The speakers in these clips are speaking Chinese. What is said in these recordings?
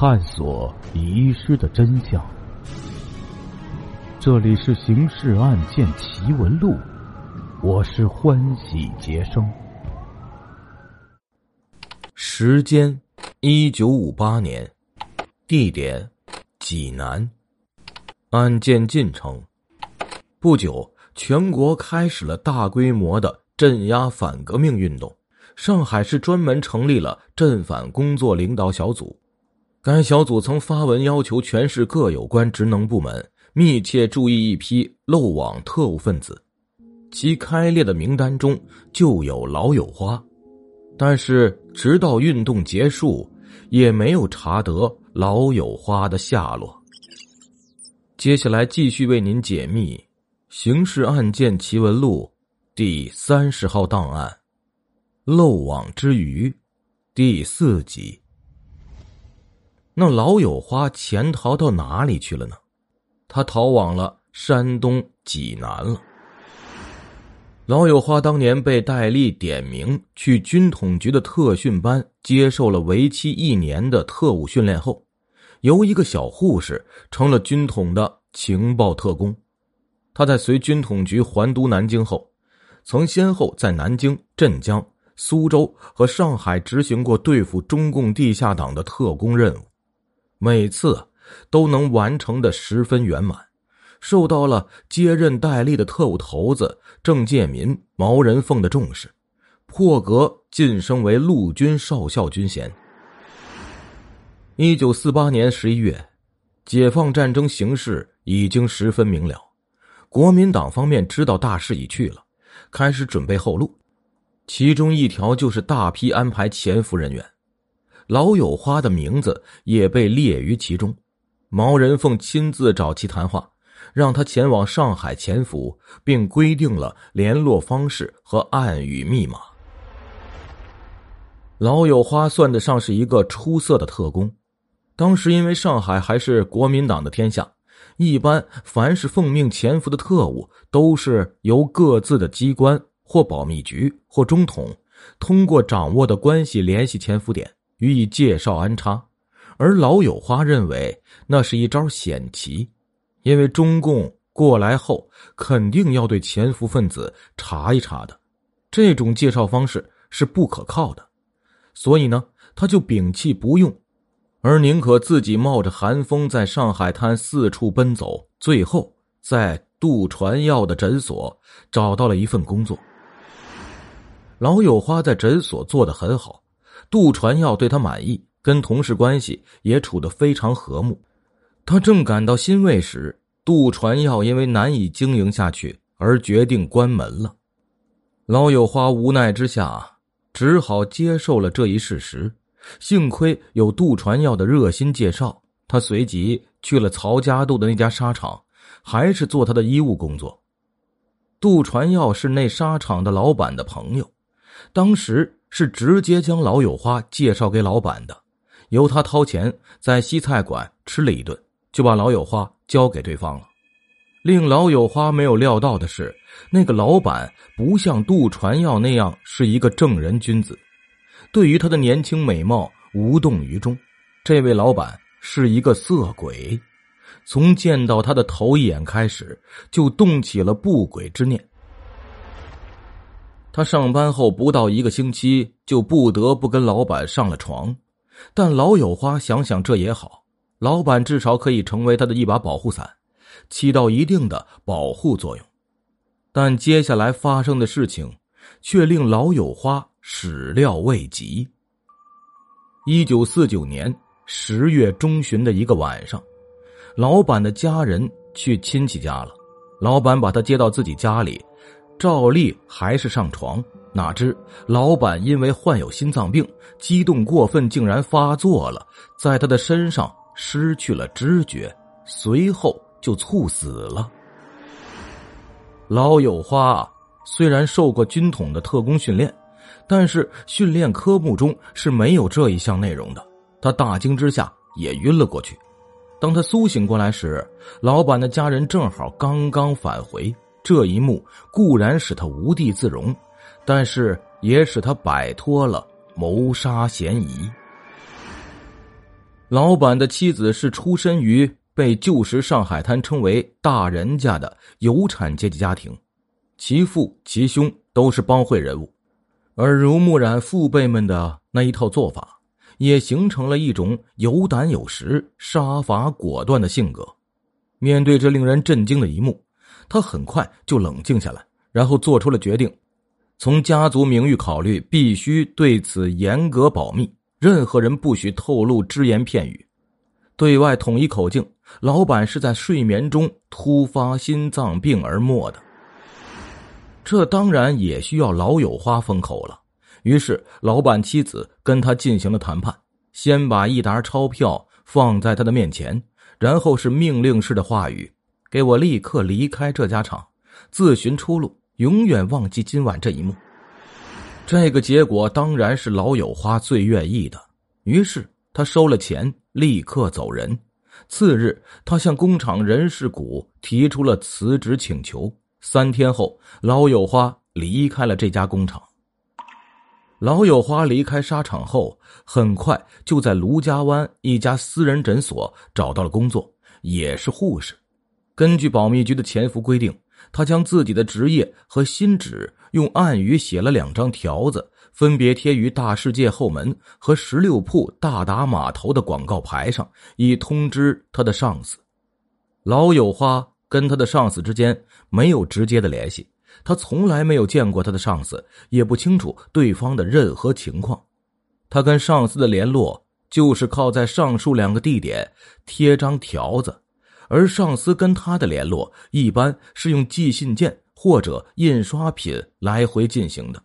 探索遗失的真相。这里是《刑事案件奇闻录》，我是欢喜杰生。时间：一九五八年，地点：济南。案件进程：不久，全国开始了大规模的镇压反革命运动。上海市专门成立了镇反工作领导小组，该小组曾发文要求全市各有关职能部门。密切注意一批漏网特务分子，其开列的名单中就有老友花，但是直到运动结束，也没有查得老友花的下落。接下来继续为您解密《刑事案件奇闻录》第三十号档案——漏网之鱼第四集。那老友花潜逃到哪里去了呢？他逃往了山东济南了。老友花当年被戴笠点名去军统局的特训班接受了为期一年的特务训练后，由一个小护士成了军统的情报特工。他在随军统局还都南京后，曾先后在南京、镇江、苏州和上海执行过对付中共地下党的特工任务，每次。都能完成的十分圆满，受到了接任戴笠的特务头子郑介民、毛人凤的重视，破格晋升为陆军少校军衔。一九四八年十一月，解放战争形势已经十分明了，国民党方面知道大势已去了，开始准备后路，其中一条就是大批安排潜伏人员，老友花的名字也被列于其中。毛人凤亲自找其谈话，让他前往上海潜伏，并规定了联络方式和暗语密码。老友花算得上是一个出色的特工。当时因为上海还是国民党的天下，一般凡是奉命潜伏的特务，都是由各自的机关或保密局或中统，通过掌握的关系联系潜伏点，予以介绍安插。而老友花认为那是一招险棋，因为中共过来后肯定要对潜伏分子查一查的，这种介绍方式是不可靠的，所以呢，他就摒弃不用，而宁可自己冒着寒风在上海滩四处奔走，最后在杜传耀的诊所找到了一份工作。老友花在诊所做得很好，杜传耀对他满意。跟同事关系也处得非常和睦，他正感到欣慰时，杜传耀因为难以经营下去而决定关门了。老友花无奈之下，只好接受了这一事实。幸亏有杜传耀的热心介绍，他随即去了曹家渡的那家纱厂，还是做他的医务工作。杜传耀是那纱厂的老板的朋友，当时是直接将老友花介绍给老板的。由他掏钱在西菜馆吃了一顿，就把老友花交给对方了。令老友花没有料到的是，那个老板不像杜传耀那样是一个正人君子，对于他的年轻美貌无动于衷。这位老板是一个色鬼，从见到他的头一眼开始，就动起了不轨之念。他上班后不到一个星期，就不得不跟老板上了床。但老友花想想，这也好，老板至少可以成为他的一把保护伞，起到一定的保护作用。但接下来发生的事情，却令老友花始料未及。一九四九年十月中旬的一个晚上，老板的家人去亲戚家了，老板把他接到自己家里，照例还是上床。哪知老板因为患有心脏病，激动过分，竟然发作了，在他的身上失去了知觉，随后就猝死了。老友花虽然受过军统的特工训练，但是训练科目中是没有这一项内容的，他大惊之下也晕了过去。当他苏醒过来时，老板的家人正好刚刚返回，这一幕固然使他无地自容。但是也使他摆脱了谋杀嫌疑。老板的妻子是出身于被旧时上海滩称为“大人家”的有产阶级家庭，其父其兄都是帮会人物，耳濡目染父辈们的那一套做法，也形成了一种有胆有识、杀伐果断的性格。面对这令人震惊的一幕，他很快就冷静下来，然后做出了决定：从家族名誉考虑，必须对此严格保密，任何人不许透露只言片语，对外统一口径。老板是在睡眠中突发心脏病而没的，这当然也需要老友花封口了。于是，老板妻子跟他进行了谈判，先把一沓钞票放在他的面前。然后是命令式的话语，给我立刻离开这家厂，自寻出路，永远忘记今晚这一幕。这个结果当然是老友花最愿意的，于是他收了钱，立刻走人。次日，他向工厂人事股提出了辞职请求。三天后，老友花离开了这家工厂。老友花离开沙场后，很快就在卢家湾一家私人诊所找到了工作，也是护士。根据保密局的潜伏规定，他将自己的职业和新址用暗语写了两张条子，分别贴于大世界后门和十六铺大达码头的广告牌上，以通知他的上司。老友花跟他的上司之间没有直接的联系。他从来没有见过他的上司，也不清楚对方的任何情况。他跟上司的联络就是靠在上述两个地点贴张条子，而上司跟他的联络一般是用寄信件或者印刷品来回进行的。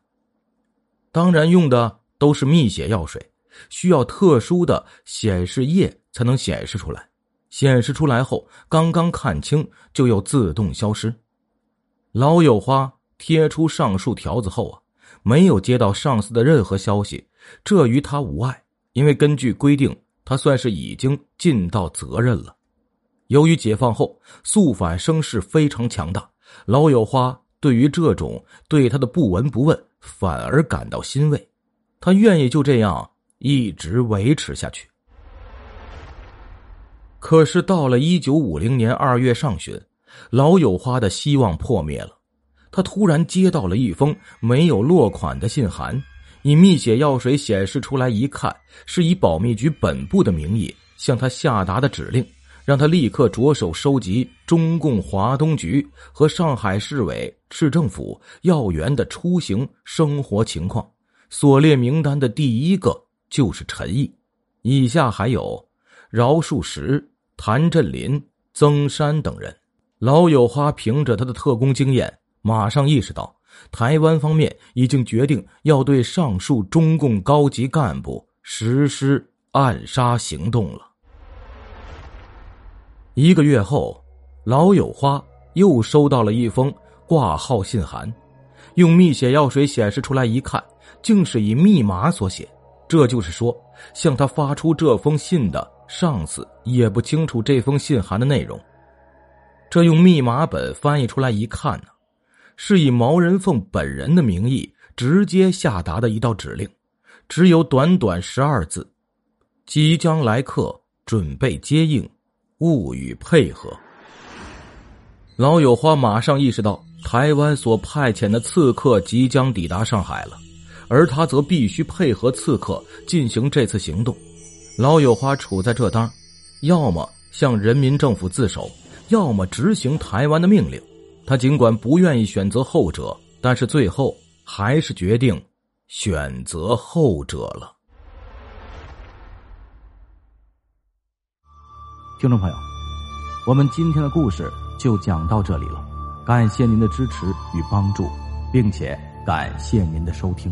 当然，用的都是密写药水，需要特殊的显示液才能显示出来。显示出来后，刚刚看清就要自动消失。老友花贴出上述条子后啊，没有接到上司的任何消息，这与他无碍，因为根据规定，他算是已经尽到责任了。由于解放后肃反声势非常强大，老友花对于这种对他的不闻不问反而感到欣慰，他愿意就这样一直维持下去。可是到了一九五零年二月上旬。老友花的希望破灭了，他突然接到了一封没有落款的信函，以密写药水显示出来，一看是以保密局本部的名义向他下达的指令，让他立刻着手收集中共华东局和上海市委市政府要员的出行生活情况。所列名单的第一个就是陈毅，以下还有饶漱石、谭震林、曾山等人。老友花凭着他的特工经验，马上意识到台湾方面已经决定要对上述中共高级干部实施暗杀行动了。一个月后，老友花又收到了一封挂号信函，用密写药水显示出来，一看竟是以密码所写。这就是说，向他发出这封信的上司也不清楚这封信函的内容。这用密码本翻译出来一看呢，是以毛人凤本人的名义直接下达的一道指令，只有短短十二字：“即将来客，准备接应，勿予配合。”老友花马上意识到台湾所派遣的刺客即将抵达上海了，而他则必须配合刺客进行这次行动。老友花处在这当，要么向人民政府自首。要么执行台湾的命令，他尽管不愿意选择后者，但是最后还是决定选择后者了。听众朋友，我们今天的故事就讲到这里了，感谢您的支持与帮助，并且感谢您的收听。